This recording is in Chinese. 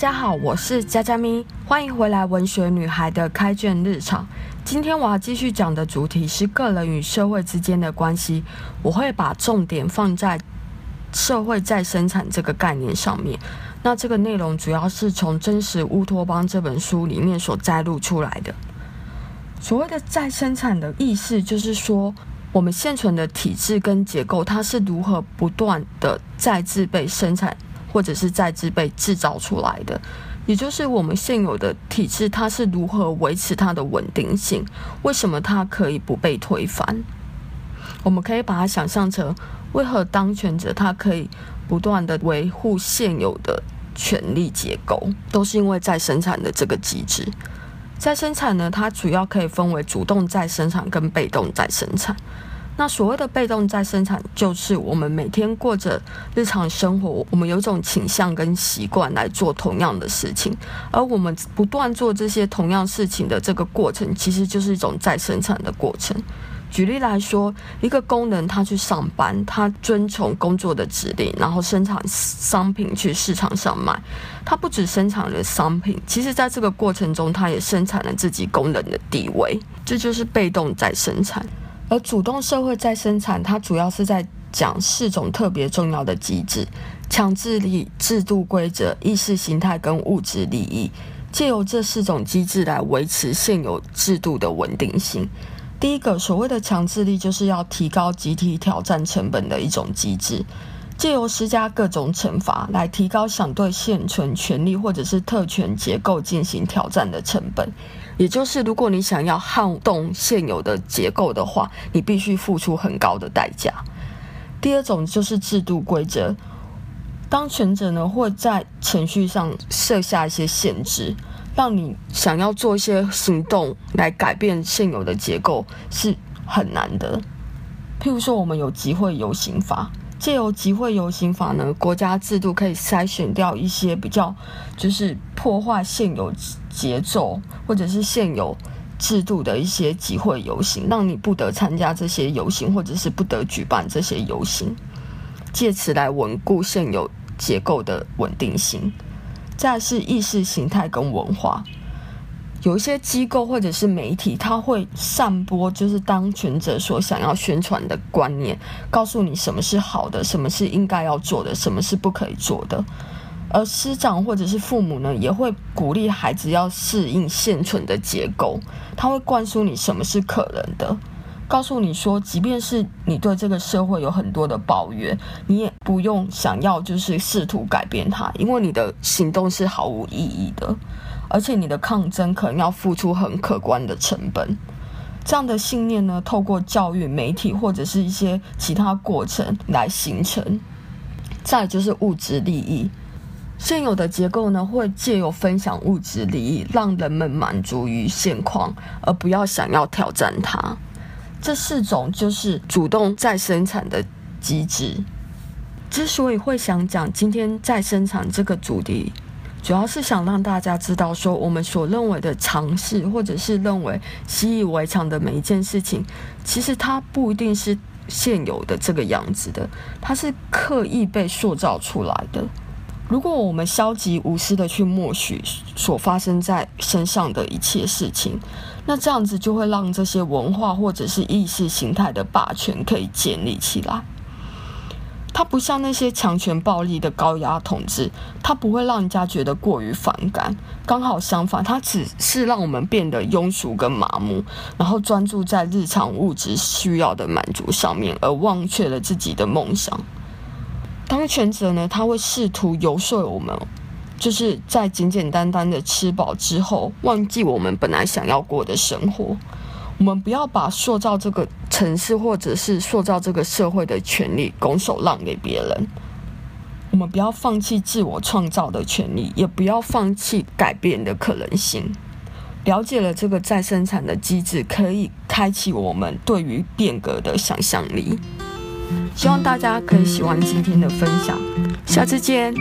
家好，我是佳佳咪，欢迎回来文学女孩的开卷日常。今天我要继续讲的主题是个人与社会之间的关系，我会把重点放在社会再生产这个概念上面。那这个内容主要是从《真实乌托邦》这本书里面所摘录出来的。所谓的再生产的意思，就是说我们现存的体制跟结构，它是如何不断的再次被生产。或者是再次被制造出来的，也就是我们现有的体制，它是如何维持它的稳定性？为什么它可以不被推翻？我们可以把它想象成，为何当权者他可以不断地维护现有的权力结构，都是因为再生产的这个机制。再生产呢，它主要可以分为主动再生产跟被动再生产。那所谓的被动再生产，就是我们每天过着日常生活，我们有一种倾向跟习惯来做同样的事情，而我们不断做这些同样事情的这个过程，其实就是一种再生产的过程。举例来说，一个工人他去上班，他遵从工作的指令，然后生产商品去市场上卖。他不只生产了商品，其实在这个过程中，他也生产了自己工人的地位。这就是被动再生产。而主动社会再生产，它主要是在讲四种特别重要的机制：强制力、制度规则、意识形态跟物质利益。借由这四种机制来维持现有制度的稳定性。第一个，所谓的强制力，就是要提高集体挑战成本的一种机制。借由施加各种惩罚来提高想对现存权力或者是特权结构进行挑战的成本，也就是如果你想要撼动现有的结构的话，你必须付出很高的代价。第二种就是制度规则，当权者呢会在程序上设下一些限制，让你想要做一些行动来改变现有的结构是很难的。譬如说，我们有集会游行法。借由集会游行法呢，国家制度可以筛选掉一些比较就是破坏现有节奏或者是现有制度的一些集会游行，让你不得参加这些游行，或者是不得举办这些游行，借此来稳固现有结构的稳定性。再是意识形态跟文化。有一些机构或者是媒体，他会散播就是当权者所想要宣传的观念，告诉你什么是好的，什么是应该要做的，什么是不可以做的。而师长或者是父母呢，也会鼓励孩子要适应现存的结构，他会灌输你什么是可能的，告诉你说，即便是你对这个社会有很多的抱怨，你也不用想要就是试图改变它，因为你的行动是毫无意义的。而且你的抗争可能要付出很可观的成本，这样的信念呢，透过教育、媒体或者是一些其他过程来形成。再就是物质利益，现有的结构呢，会借由分享物质利益，让人们满足于现况，而不要想要挑战它。这四种就是主动再生产的机制。之所以会想讲今天再生产这个主题。主要是想让大家知道，说我们所认为的常识，或者是认为习以为常的每一件事情，其实它不一定是现有的这个样子的，它是刻意被塑造出来的。如果我们消极无私的去默许所发生在身上的一切事情，那这样子就会让这些文化或者是意识形态的霸权可以建立起来。它不像那些强权暴力的高压统治，它不会让人家觉得过于反感。刚好相反，它只是让我们变得庸俗跟麻木，然后专注在日常物质需要的满足上面，而忘却了自己的梦想。当权者呢，他会试图游说我们，就是在简简单单的吃饱之后，忘记我们本来想要过的生活。我们不要把塑造这个城市或者是塑造这个社会的权利拱手让给别人。我们不要放弃自我创造的权利，也不要放弃改变的可能性。了解了这个再生产的机制，可以开启我们对于变革的想象力。希望大家可以喜欢今天的分享，下次见。